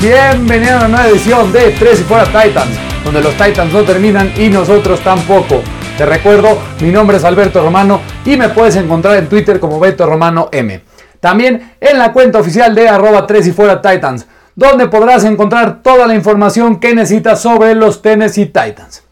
Bienvenido a una nueva edición de Tres y Fuera Titans, donde los Titans no terminan y nosotros tampoco. Te recuerdo, mi nombre es Alberto Romano y me puedes encontrar en Twitter como Beto Romano M. También en la cuenta oficial de arroba 3 y fuera Titans, donde podrás encontrar toda la información que necesitas sobre los Tennessee Titans.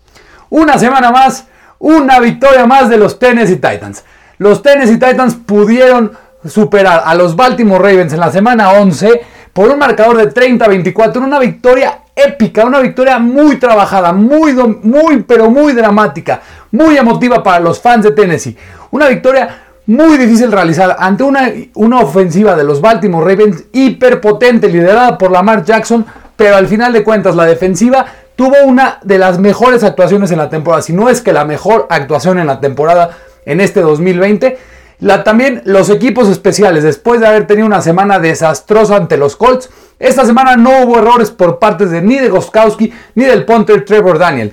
Una semana más, una victoria más de los Tennessee Titans. Los Tennessee Titans pudieron superar a los Baltimore Ravens en la semana 11 por un marcador de 30-24, una victoria épica, una victoria muy trabajada, muy, muy, pero muy dramática, muy emotiva para los fans de Tennessee. Una victoria muy difícil realizar ante una, una ofensiva de los Baltimore Ravens hiperpotente, liderada por Lamar Jackson, pero al final de cuentas la defensiva tuvo una de las mejores actuaciones en la temporada, si no es que la mejor actuación en la temporada en este 2020 también los equipos especiales, después de haber tenido una semana desastrosa ante los Colts, esta semana no hubo errores por parte de ni de Goskowski ni del punter Trevor Daniel.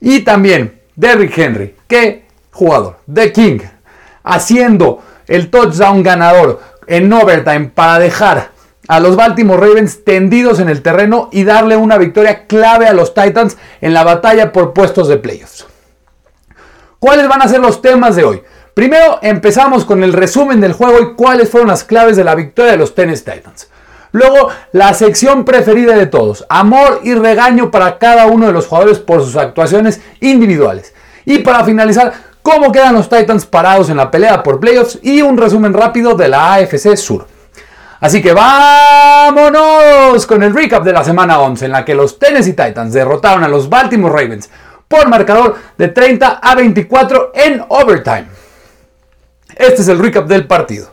Y también Derrick Henry, que jugador, The King, haciendo el touchdown ganador en overtime para dejar a los Baltimore Ravens tendidos en el terreno y darle una victoria clave a los Titans en la batalla por puestos de playoffs. ¿Cuáles van a ser los temas de hoy? Primero empezamos con el resumen del juego y cuáles fueron las claves de la victoria de los Tennessee Titans. Luego, la sección preferida de todos, amor y regaño para cada uno de los jugadores por sus actuaciones individuales. Y para finalizar, cómo quedan los Titans parados en la pelea por playoffs y un resumen rápido de la AFC Sur. Así que vámonos con el recap de la semana 11 en la que los Tennessee Titans derrotaron a los Baltimore Ravens por marcador de 30 a 24 en overtime. Este es el recap del partido.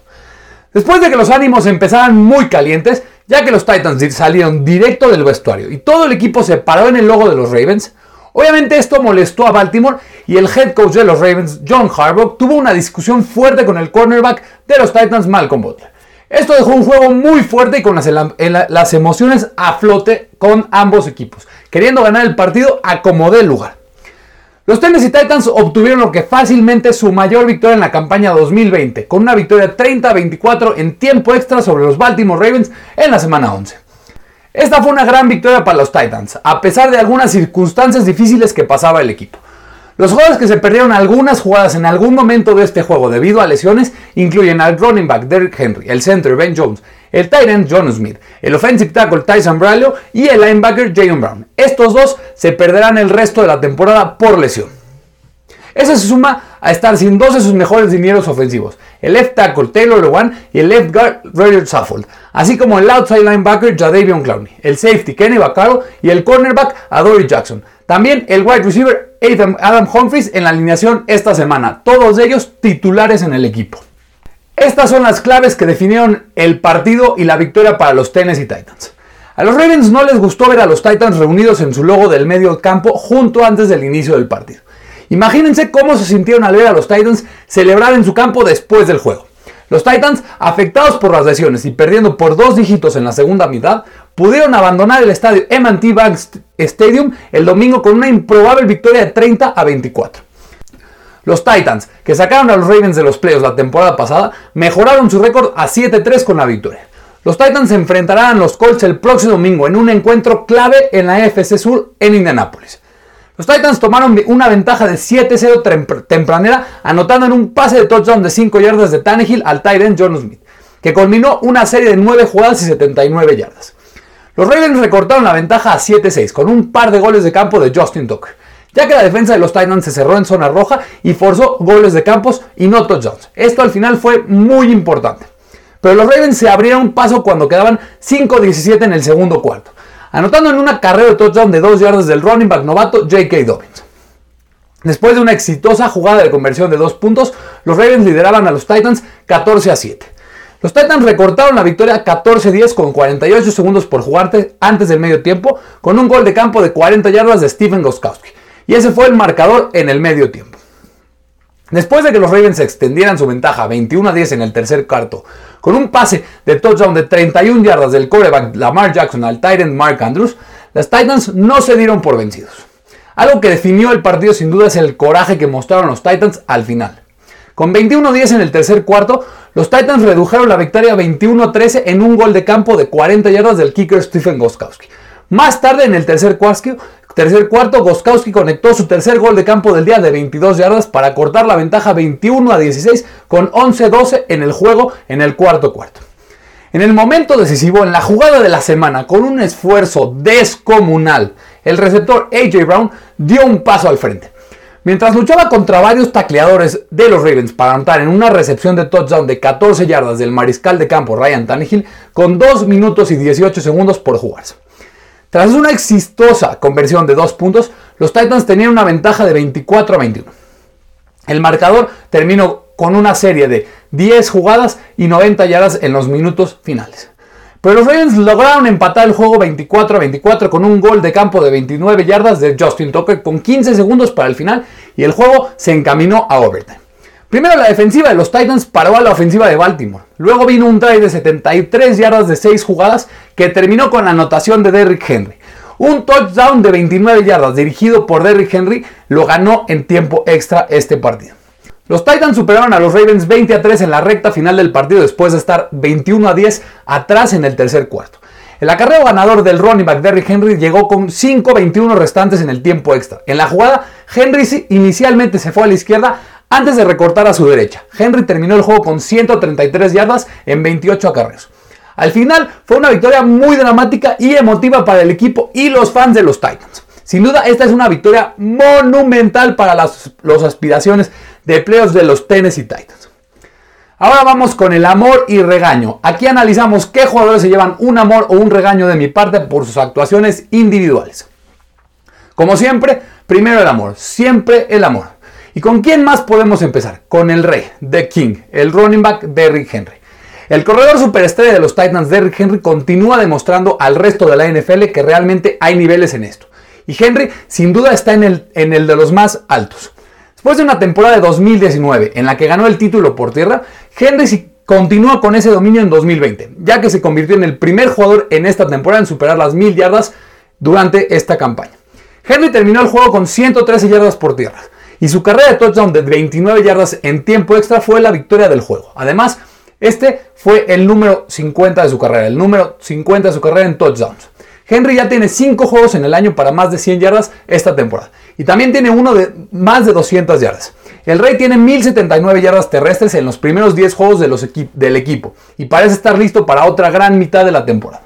Después de que los ánimos empezaran muy calientes, ya que los Titans salieron directo del vestuario y todo el equipo se paró en el logo de los Ravens, obviamente esto molestó a Baltimore y el head coach de los Ravens, John Harbaugh, tuvo una discusión fuerte con el cornerback de los Titans, Malcolm Butler. Esto dejó un juego muy fuerte y con las, emociones a flote con ambos equipos, queriendo ganar el partido a como dé lugar. Los Tennessee Titans obtuvieron lo que fácilmente su mayor victoria en la campaña 2020, con una victoria 30-24 en tiempo extra sobre los Baltimore Ravens en la semana 11. Esta fue una gran victoria para los Titans, a pesar de algunas circunstancias difíciles que pasaba el equipo. Los jugadores que se perdieron algunas jugadas en algún momento de este juego debido a lesiones incluyen al running back Derrick Henry, el center Ben Jones, el tight end John Smith, el offensive tackle Tyson Braulio y el linebacker Jayon Brown. Estos dos se perderán el resto de la temporada por lesión. Eso se suma a estar sin dos de sus mejores dineros ofensivos, el left tackle Taylor Lewan y el left guard Roger Saffold, así como el outside linebacker Jadavion Clowney, el safety Kenny Vaccaro y el cornerback Adoree Jackson. También el wide receiver Adam Humphries en la alineación esta semana, todos ellos titulares en el equipo. Estas son las claves que definieron el partido y la victoria para los Tennessee Titans. A los Ravens no les gustó ver a los Titans reunidos en su logo del medio campo junto antes del inicio del partido. Imagínense cómo se sintieron al ver a los Titans celebrar en su campo después del juego. Los Titans, afectados por las lesiones y perdiendo por dos dígitos en la segunda mitad, pudieron abandonar el estadio M&T Bank Stadium el domingo con una improbable victoria de 30 a 24. Los Titans, que sacaron a los Ravens de los playoffs la temporada pasada, mejoraron su récord a 7-3 con la victoria. Los Titans se enfrentarán a los Colts el próximo domingo en un encuentro clave en la FC Sur en Indianápolis. Los Titans tomaron una ventaja de 7-0 tempranera, anotando en un pase de touchdown de 5 yardas de Tannehill al Titan John Smith, que culminó una serie de 9 jugadas y 79 yardas. Los Ravens recortaron la ventaja a 7-6 con un par de goles de campo de Justin Tucker ya que la defensa de los Titans se cerró en zona roja y forzó goles de campos y no touchdowns. Esto al final fue muy importante. Pero los Ravens se abrieron paso cuando quedaban 5-17 en el segundo cuarto, anotando en una carrera de touchdown de 2 yardas del running back novato J.K. Dobbins. Después de una exitosa jugada de conversión de 2 puntos, los Ravens lideraban a los Titans 14 a 7. Los Titans recortaron la victoria 14-10 con 48 segundos por jugarte antes del medio tiempo, con un gol de campo de 40 yardas de Stephen Goskowski. Y ese fue el marcador en el medio tiempo. Después de que los Ravens extendieran su ventaja 21 a 10 en el tercer cuarto, con un pase de touchdown de 31 yardas del coreback Lamar Jackson al Titan Mark Andrews, las Titans no se dieron por vencidos. Algo que definió el partido sin duda es el coraje que mostraron los Titans al final. Con 21-10 en el tercer cuarto, los Titans redujeron la victoria 21-13 en un gol de campo de 40 yardas del kicker Stephen Goskowski. Más tarde en el tercer cuarto, tercer cuarto, Goskowski conectó su tercer gol de campo del día de 22 yardas para cortar la ventaja 21 a 16 con 11-12 en el juego en el cuarto cuarto. En el momento decisivo, en la jugada de la semana, con un esfuerzo descomunal, el receptor AJ Brown dio un paso al frente. Mientras luchaba contra varios tacleadores de los Ravens para anotar en una recepción de touchdown de 14 yardas del mariscal de campo Ryan Tannehill con 2 minutos y 18 segundos por jugarse. Tras una exitosa conversión de 2 puntos, los Titans tenían una ventaja de 24 a 21. El marcador terminó con una serie de 10 jugadas y 90 yardas en los minutos finales. Pero los Ravens lograron empatar el juego 24 a 24 con un gol de campo de 29 yardas de Justin Tucker con 15 segundos para el final y el juego se encaminó a overtime. Primero la defensiva de los Titans paró a la ofensiva de Baltimore. Luego vino un drive de 73 yardas de 6 jugadas que terminó con la anotación de Derrick Henry. Un touchdown de 29 yardas dirigido por Derrick Henry lo ganó en tiempo extra este partido. Los Titans superaron a los Ravens 20 a 3 en la recta final del partido después de estar 21 a 10 atrás en el tercer cuarto. El acarreo ganador del running back Derrick Henry llegó con 5.21 restantes en el tiempo extra. En la jugada, Henry inicialmente se fue a la izquierda antes de recortar a su derecha. Henry terminó el juego con 133 yardas en 28 acarreos. Al final fue una victoria muy dramática y emotiva para el equipo y los fans de los Titans. Sin duda, esta es una victoria monumental para las, aspiraciones de playoffs de los Tennessee Titans. Ahora vamos con el amor y regaño. Aquí analizamos qué jugadores se llevan un amor o un regaño de mi parte por sus actuaciones individuales. Como siempre, primero el amor, siempre el amor. ¿Y con quién más podemos empezar? Con el rey, The King, el running back Derrick Henry. El corredor superestrella de los Titans, Derrick Henry, continúa demostrando al resto de la NFL que realmente hay niveles en esto. Y Henry sin duda está en el, de los más altos. Después de una temporada de 2019 en la que ganó el título por tierra, Henry continúa con ese dominio en 2020, ya que se convirtió en el primer jugador en esta temporada en superar las mil yardas durante esta campaña. Henry terminó el juego con 113 yardas por tierra y su carrera de touchdown de 29 yardas en tiempo extra fue la victoria del juego. Además, este fue el número 50 de su carrera, el número 50 de su carrera en touchdowns. Henry ya tiene 5 juegos en el año para más de 100 yardas esta temporada. Y también tiene uno de más de 200 yardas. El Rey tiene 1079 yardas terrestres en los primeros 10 juegos del equipo. Y parece estar listo para otra gran mitad de la temporada.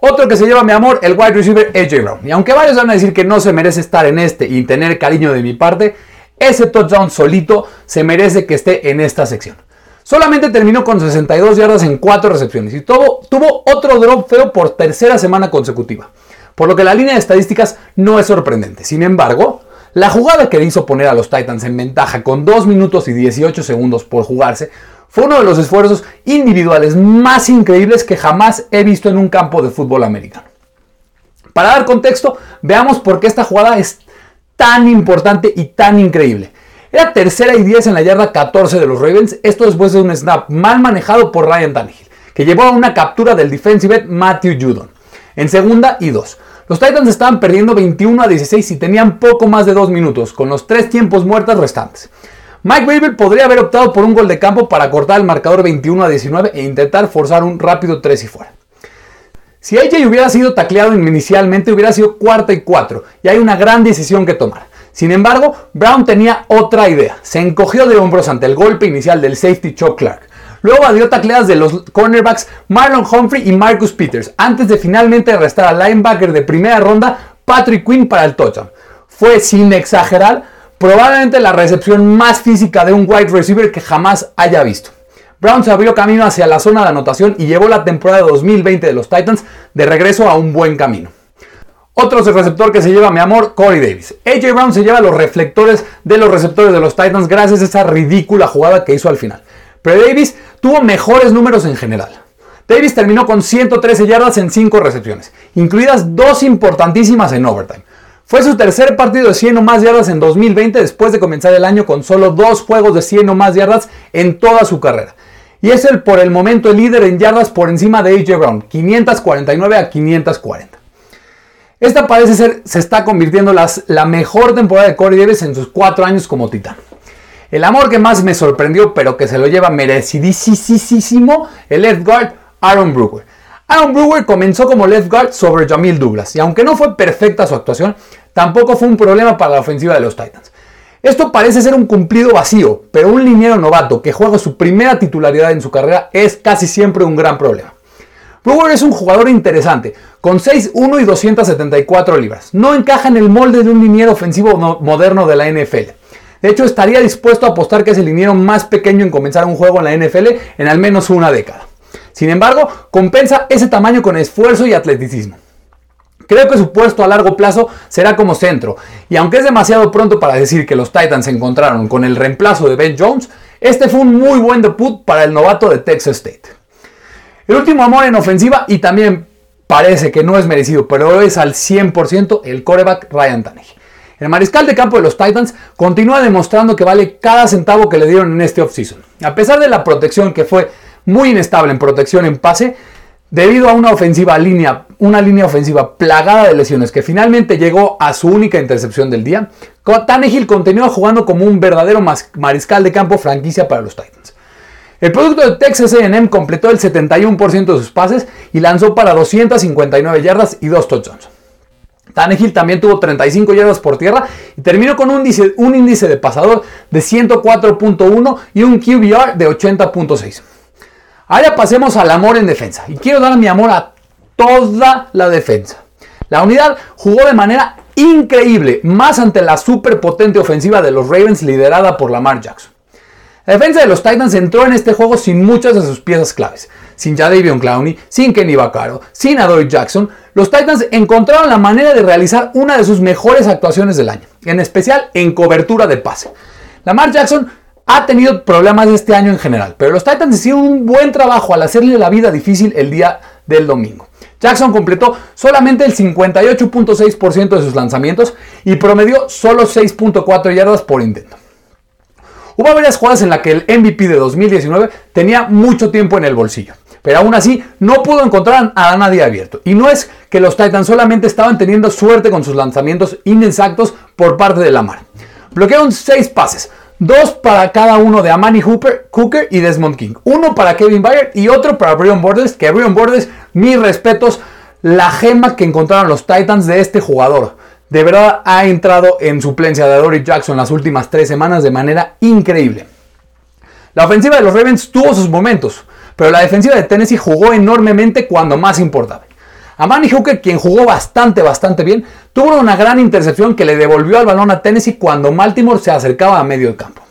Otro que se lleva mi amor, el wide receiver AJ Brown. Y aunque varios van a decir que no se merece estar en este y tener cariño de mi parte, ese touchdown solito se merece que esté en esta sección. Solamente terminó con 62 yardas en 4 recepciones y tuvo, tuvo otro drop feo por tercera semana consecutiva. Por lo que la línea de estadísticas no es sorprendente. Sin embargo, la jugada que hizo poner a los Titans en ventaja con 2 minutos y 18 segundos por jugarse fue uno de los esfuerzos individuales más increíbles que jamás he visto en un campo de fútbol americano. Para dar contexto, veamos por qué esta jugada es tan importante y tan increíble. Era tercera y 10 en la yarda 14 de los Ravens, esto después de un snap mal manejado por Ryan Tannehill, que llevó a una captura del defensive end Matthew Judon. En segunda y 2. Los Titans estaban perdiendo 21 a 16 y tenían poco más de 2 minutos, con los 3 tiempos muertos restantes. Mike Weaver podría haber optado por un gol de campo para cortar el marcador 21 a 19 e intentar forzar un rápido 3 y fuera. Si AJ hubiera sido tacleado inicialmente, hubiera sido cuarta y 4, y hay una gran decisión que tomar. Sin embargo, Brown tenía otra idea. Se encogió de hombros ante el golpe inicial del safety Chuck Clark. Luego dio tacleadas de los cornerbacks Marlon Humphrey y Marcus Peters, antes de finalmente arrestar al linebacker de primera ronda Patrick Quinn para el touchdown. Fue, sin exagerar, probablemente la recepción más física de un wide receiver que jamás haya visto. Brown se abrió camino hacia la zona de anotación y llevó la temporada 2020 de los Titans de regreso a un buen camino. Otro receptor que se lleva, mi amor, Corey Davis. AJ Brown se lleva los reflectores de los receptores de los Titans gracias a esa ridícula jugada que hizo al final. Pero Davis tuvo mejores números en general. Davis terminó con 113 yardas en 5 recepciones, incluidas dos importantísimas en overtime. Fue su tercer partido de 100 o más yardas en 2020 después de comenzar el año con solo dos juegos de 100 o más yardas en toda su carrera. Y es el por el momento el líder en yardas por encima de AJ Brown, 549 a 540. Esta parece ser, se está convirtiendo las, la mejor temporada de Corey Davis en sus cuatro años como titán. El amor que más me sorprendió, pero que se lo lleva merecidísimo, el left guard Aaron Brewer. Aaron Brewer comenzó como left guard sobre Jamil Douglas, y aunque no fue perfecta su actuación, tampoco fue un problema para la ofensiva de los Titans. Esto parece ser un cumplido vacío, pero un liniero novato que juega su primera titularidad en su carrera es casi siempre un gran problema. Brewer es un jugador interesante, con 6'1 y 274 libras. No encaja en el molde de un liniero ofensivo moderno de la NFL. De hecho, estaría dispuesto a apostar que es el liniero más pequeño en comenzar un juego en la NFL en al menos una década. Sin embargo, compensa ese tamaño con esfuerzo y atleticismo. Creo que su puesto a largo plazo será como centro, y aunque es demasiado pronto para decir que los Titans se encontraron con el reemplazo de Ben Jones, este fue un muy buen debut para el novato de Texas State. El último amor en ofensiva y también parece que no es merecido, pero es al 100% el coreback Ryan Tannehill. El mariscal de campo de los Titans continúa demostrando que vale cada centavo que le dieron en este offseason. A pesar de la protección que fue muy inestable en protección en pase, debido a una ofensiva línea, una línea ofensiva plagada de lesiones que finalmente llegó a su única intercepción del día, Tannehill continúa jugando como un verdadero mariscal de campo franquicia para los Titans. El producto de Texas AM completó el 71% de sus pases y lanzó para 259 yardas y 2 touchdowns. Tannehill también tuvo 35 yardas por tierra y terminó con un índice, un índice de pasador de 104.1 y un QBR de 80.6. Ahora pasemos al amor en defensa y quiero dar mi amor a toda la defensa. La unidad jugó de manera increíble, más ante la superpotente ofensiva de los Ravens liderada por Lamar Jackson. La defensa de los Titans entró en este juego sin muchas de sus piezas claves. Sin Jadavion Clowney, sin Kenny Vaccaro, sin Adoy Jackson, los Titans encontraron la manera de realizar una de sus mejores actuaciones del año, en especial en cobertura de pase. Lamar Jackson ha tenido problemas este año en general, pero los Titans hicieron un buen trabajo al hacerle la vida difícil el día del domingo. Jackson completó solamente el 58.6% de sus lanzamientos y promedió solo 6.4 yardas por intento. Hubo varias jugadas en las que el MVP de 2019 tenía mucho tiempo en el bolsillo, pero aún así no pudo encontrar a nadie abierto. Y no es que los Titans solamente estaban teniendo suerte con sus lanzamientos inexactos por parte de Lamar. Bloquearon 6 pases, dos para cada uno de Amani Hooper, Cooker y Desmond King. Uno para Kevin Byard y otro para Brian Borders, que Brian Borders, mis respetos, la gema que encontraron los Titans de este jugador de verdad ha entrado en suplencia de Dory Jackson las últimas tres semanas de manera increíble. La ofensiva de los Ravens tuvo sus momentos, pero la defensiva de Tennessee jugó enormemente cuando más importaba. A Manny Hooker, quien jugó bastante, bastante bien, tuvo una gran intercepción que le devolvió al balón a Tennessee cuando Baltimore se acercaba a medio campo.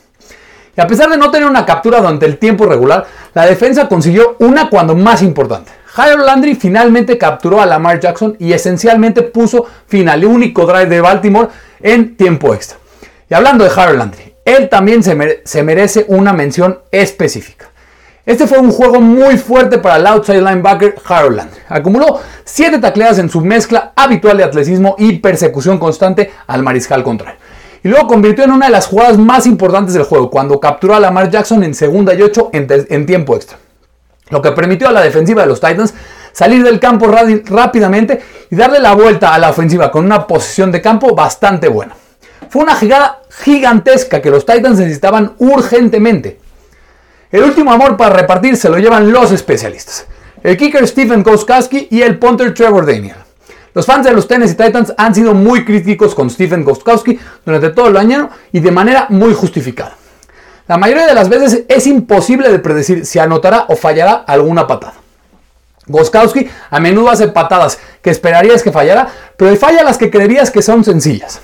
Y a pesar de no tener una captura durante el tiempo regular, la defensa consiguió una cuando más importante. Harold Landry finalmente capturó a Lamar Jackson y esencialmente puso fin al único drive de Baltimore en tiempo extra. Y hablando de Harold Landry, él también se merece una mención específica. Este fue un juego muy fuerte para el outside linebacker Harold Landry. Acumuló 7 tacleadas en su mezcla habitual de atletismo y persecución constante al mariscal contrario. Y luego convirtió en una de las jugadas más importantes del juego, cuando capturó a Lamar Jackson en segunda y 8 en tiempo extra lo que permitió a la defensiva de los Titans salir del campo rápidamente y darle la vuelta a la ofensiva con una posición de campo bastante buena. Fue una jugada gigantesca que los Titans necesitaban urgentemente. El último amor para repartir se lo llevan los especialistas. El kicker Stephen Gostkowski y el punter Trevor Daniel. Los fans de los Tennessee Titans han sido muy críticos con Stephen Gostkowski durante todo el año y de manera muy justificada. La mayoría de las veces es imposible de predecir si anotará o fallará alguna patada. Goskowski a menudo hace patadas que esperarías que fallara, pero falla las que creerías que son sencillas.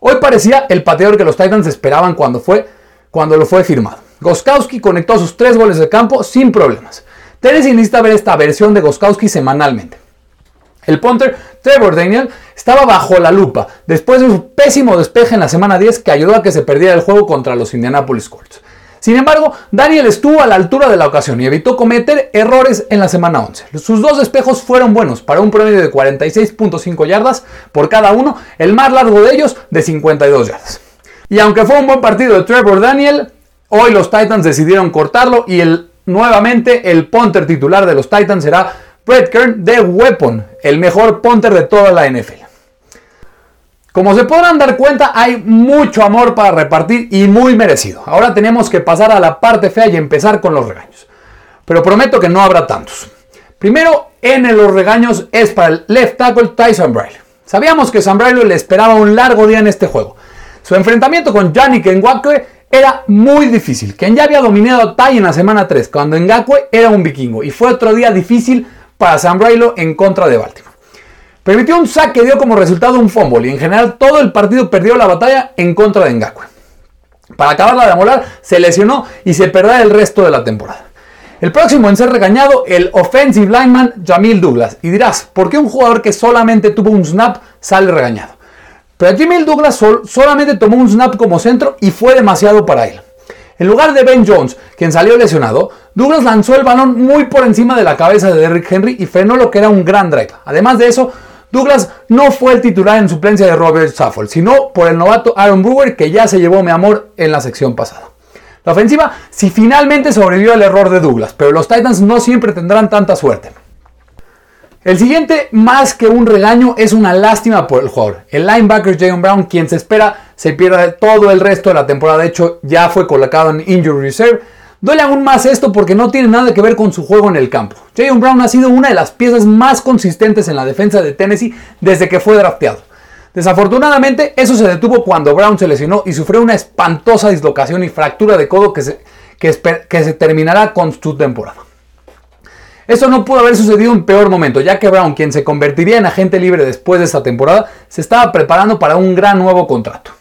Hoy parecía el pateador que los Titans esperaban cuando, fue, cuando lo fue firmado. Goskowski conectó sus tres goles de campo sin problemas. Tennessee necesita ver esta versión de Goskowski semanalmente. El punter Trevor Daniel estaba bajo la lupa después de su pésimo despeje en la semana 10 que ayudó a que se perdiera el juego contra los Indianapolis Colts. Sin embargo, Daniel estuvo a la altura de la ocasión y evitó cometer errores en la semana 11. Sus dos despejos fueron buenos para un promedio de 46.5 yardas por cada uno, el más largo de ellos de 52 yardas. Y aunque fue un buen partido de Trevor Daniel, hoy los Titans decidieron cortarlo y el, nuevamente el punter titular de los Titans será Brett Kern de Weapon, el mejor punter de toda la NFL. Como se podrán dar cuenta, hay mucho amor para repartir y muy merecido. Ahora tenemos que pasar a la parte fea y empezar con los regaños. Pero prometo que no habrá tantos. Primero, en los regaños es para el left tackle Tyson Briley. Sabíamos que Sam le esperaba un largo día en este juego. Su enfrentamiento con Yannick Ngakwe era muy difícil. Quien ya había dominado a Tai en la semana 3, cuando Ngakwe era un vikingo. Y fue otro día difícil para Sam en contra de Baltimore. Permitió un sack que dio como resultado un fumble y en general todo el partido perdió la batalla en contra de Ngakwe. Para acabarla de amolar, se lesionó y se perderá el resto de la temporada. El próximo en ser regañado, el offensive lineman Jamil Douglas. Y dirás, ¿por qué un jugador que solamente tuvo un snap sale regañado? Pero Jamil Douglas solamente tomó un snap como centro y fue demasiado para él. En lugar de Ben Jones, quien salió lesionado, Douglas lanzó el balón muy por encima de la cabeza de Derrick Henry y frenó lo que era un gran drive. Además de eso, Douglas no fue el titular en suplencia de Robert Saffold, sino por el novato Aaron Brewer que ya se llevó mi amor en la sección pasada. La ofensiva si finalmente sobrevivió al error de Douglas, pero los Titans no siempre tendrán tanta suerte. El siguiente, más que un regaño, es una lástima por el jugador. El linebacker Jayon Brown, quien se espera se pierda todo el resto de la temporada, de hecho ya fue colocado en Injury Reserve. Duele aún más esto porque no tiene nada que ver con su juego en el campo. Jayon Brown ha sido una de las piezas más consistentes en la defensa de Tennessee desde que fue drafteado. Desafortunadamente, eso se detuvo cuando Brown se lesionó y sufrió una espantosa dislocación y fractura de codo que se, que, se terminará con su temporada. Esto no pudo haber sucedido en peor momento, ya que Brown, quien se convertiría en agente libre después de esta temporada, se estaba preparando para un gran nuevo contrato.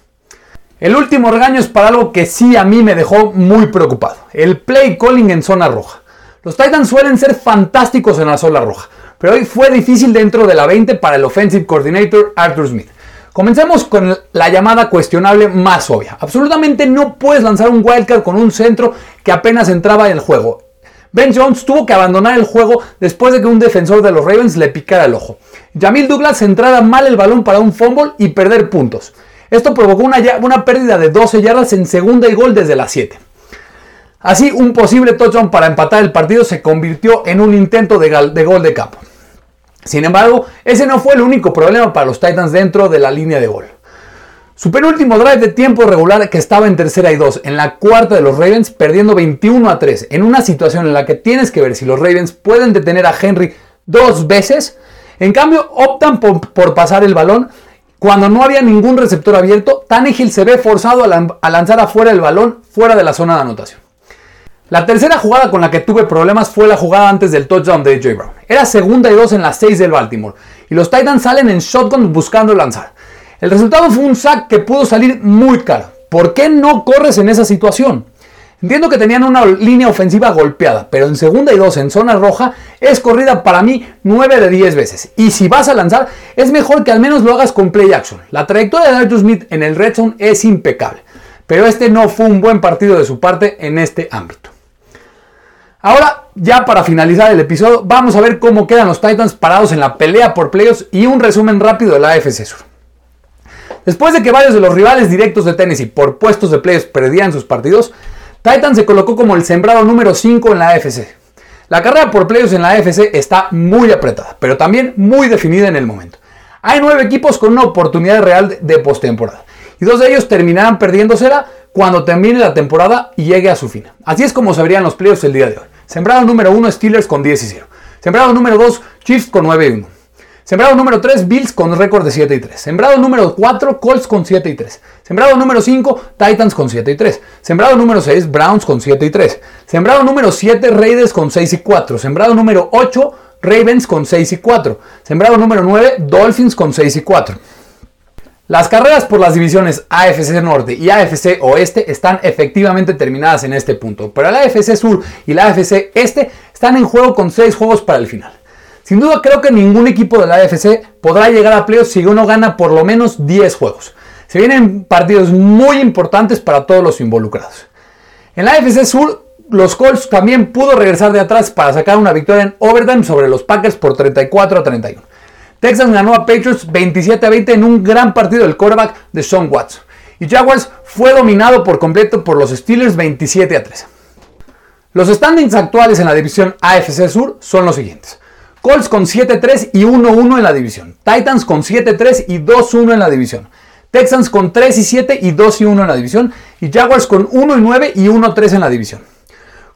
El último regaño es para algo que sí a mí me dejó muy preocupado, el play calling en zona roja. Los Titans suelen ser fantásticos en la zona roja, pero hoy fue difícil dentro de la 20 para el offensive coordinator Arthur Smith. Comencemos con la llamada cuestionable más obvia. Absolutamente no puedes lanzar un wildcard con un centro que apenas entraba en el juego. Ben Jones tuvo que abandonar el juego después de que un defensor de los Ravens le picara el ojo. Jamil Douglas entrara mal el balón para un fumble y perder puntos. Esto provocó una, una pérdida de 12 yardas en segunda y gol desde las 7. Así, un posible touchdown para empatar el partido se convirtió en un intento de gol de campo. Sin embargo, ese no fue el único problema para los Titans dentro de la línea de gol. Su penúltimo drive de tiempo regular que estaba en tercera y dos, en la cuarta de los Ravens, perdiendo 21 a 3, en una situación en la que tienes que ver si los Ravens pueden detener a Henry dos veces. En cambio, optan por, pasar el balón. Cuando no había ningún receptor abierto, Tannehill se ve forzado a lanzar afuera el balón, fuera de la zona de anotación. La tercera jugada con la que tuve problemas fue la jugada antes del touchdown de AJ Brown. Era segunda y dos en las 6 del Baltimore y los Titans salen en shotgun buscando lanzar. El resultado fue un sack que pudo salir muy caro. ¿Por qué no corres en esa situación? Entiendo que tenían una línea ofensiva golpeada, pero en segunda y dos en zona roja es corrida para mí 9 de 10 veces. Y si vas a lanzar, es mejor que al menos lo hagas con play action. La trayectoria de Arthur Smith en el red zone es impecable, pero este no fue un buen partido de su parte en este ámbito. Ahora, ya para finalizar el episodio, vamos a ver cómo quedan los Titans parados en la pelea por playoffs y un resumen rápido de la AFC Sur. Después de que varios de los rivales directos de Tennessee por puestos de playoffs perdían sus partidos, Titans se colocó como el sembrado número 5 en la AFC. La carrera por playoffs en la AFC está muy apretada, pero también muy definida en el momento. Hay nueve equipos con una oportunidad real de postemporada, y dos de ellos terminarán perdiéndosela cuando termine la temporada y llegue a su fin. Así es como se verían los playoffs el día de hoy. Sembrado número 1 Steelers con 10 y 0. Sembrado número 2 Chiefs con 9 y 1. Sembrado número 3 Bills con récord de 7 y 3. Sembrado número 4 Colts con 7 y 3. Sembrado número 5 Titans con 7 y 3. Sembrado número 6 Browns con 7 y 3. Sembrado número 7 Raiders con 6 y 4. Sembrado número 8 Ravens con 6 y 4. Sembrado número 9 Dolphins con 6 y 4. Las carreras por las divisiones AFC Norte y AFC Oeste están efectivamente terminadas en este punto, pero la AFC Sur y la AFC Este están en juego con 6 juegos para el final. Sin duda creo que ningún equipo de la AFC podrá llegar a playoffs si uno gana por lo menos 10 juegos. Se vienen partidos muy importantes para todos los involucrados. En la AFC Sur, los Colts también pudo regresar de atrás para sacar una victoria en overtime sobre los Packers por 34 a 31. Texas ganó a Patriots 27 a 20 en un gran partido del quarterback de Sean Watson. Y Jaguars fue dominado por completo por los Steelers 27 a 3. Los standings actuales en la división AFC Sur son los siguientes. Colts con 7-3 y 1-1 en la división. Titans con 7-3 y 2-1 en la división. Texans con 3 y 7 y 2 y 1 en la división. Y Jaguars con 1 y 9 y 1-3 en la división.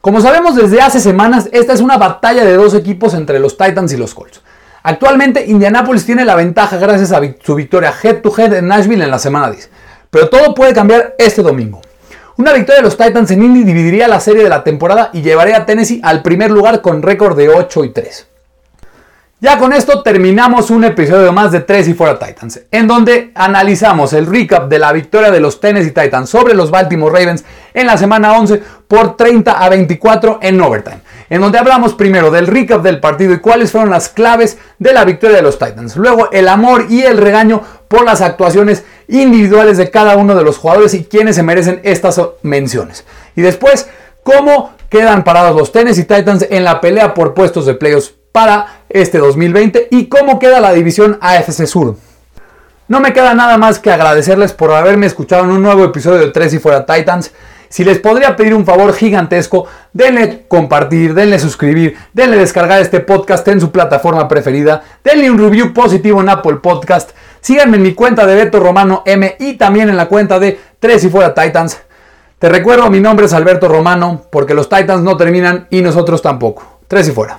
Como sabemos desde hace semanas, esta es una batalla de dos equipos entre los Titans y los Colts. Actualmente Indianapolis tiene la ventaja gracias a su victoria head to head en Nashville en la semana 10. Pero todo puede cambiar este domingo. Una victoria de los Titans en Indy dividiría la serie de la temporada y llevaría a Tennessee al primer lugar con récord de 8 y 3. Ya con esto terminamos un episodio más de 3 y fuera Titans, en donde analizamos el recap de la victoria de los Tennessee Titans sobre los Baltimore Ravens en la semana 11 por 30 a 24 en overtime, en donde hablamos primero del recap del partido y cuáles fueron las claves de la victoria de los Titans, luego el amor y el regaño por las actuaciones individuales de cada uno de los jugadores y quienes se merecen estas menciones. Y después, cómo quedan parados los Tennessee Titans en la pelea por puestos de playoffs para este 2020 y cómo queda la división AFC Sur. No me queda nada más que agradecerles por haberme escuchado en un nuevo episodio de Tres y Fuera Titans. Si les podría pedir un favor gigantesco, denle compartir, denle suscribir, denle descargar este podcast en su plataforma preferida, denle un review positivo en Apple Podcast, síganme en mi cuenta de Beto Romano M y también en la cuenta de Tres y Fuera Titans. Te recuerdo, mi nombre es Alberto Romano, porque los Titans no terminan y nosotros tampoco. Tres y Fuera.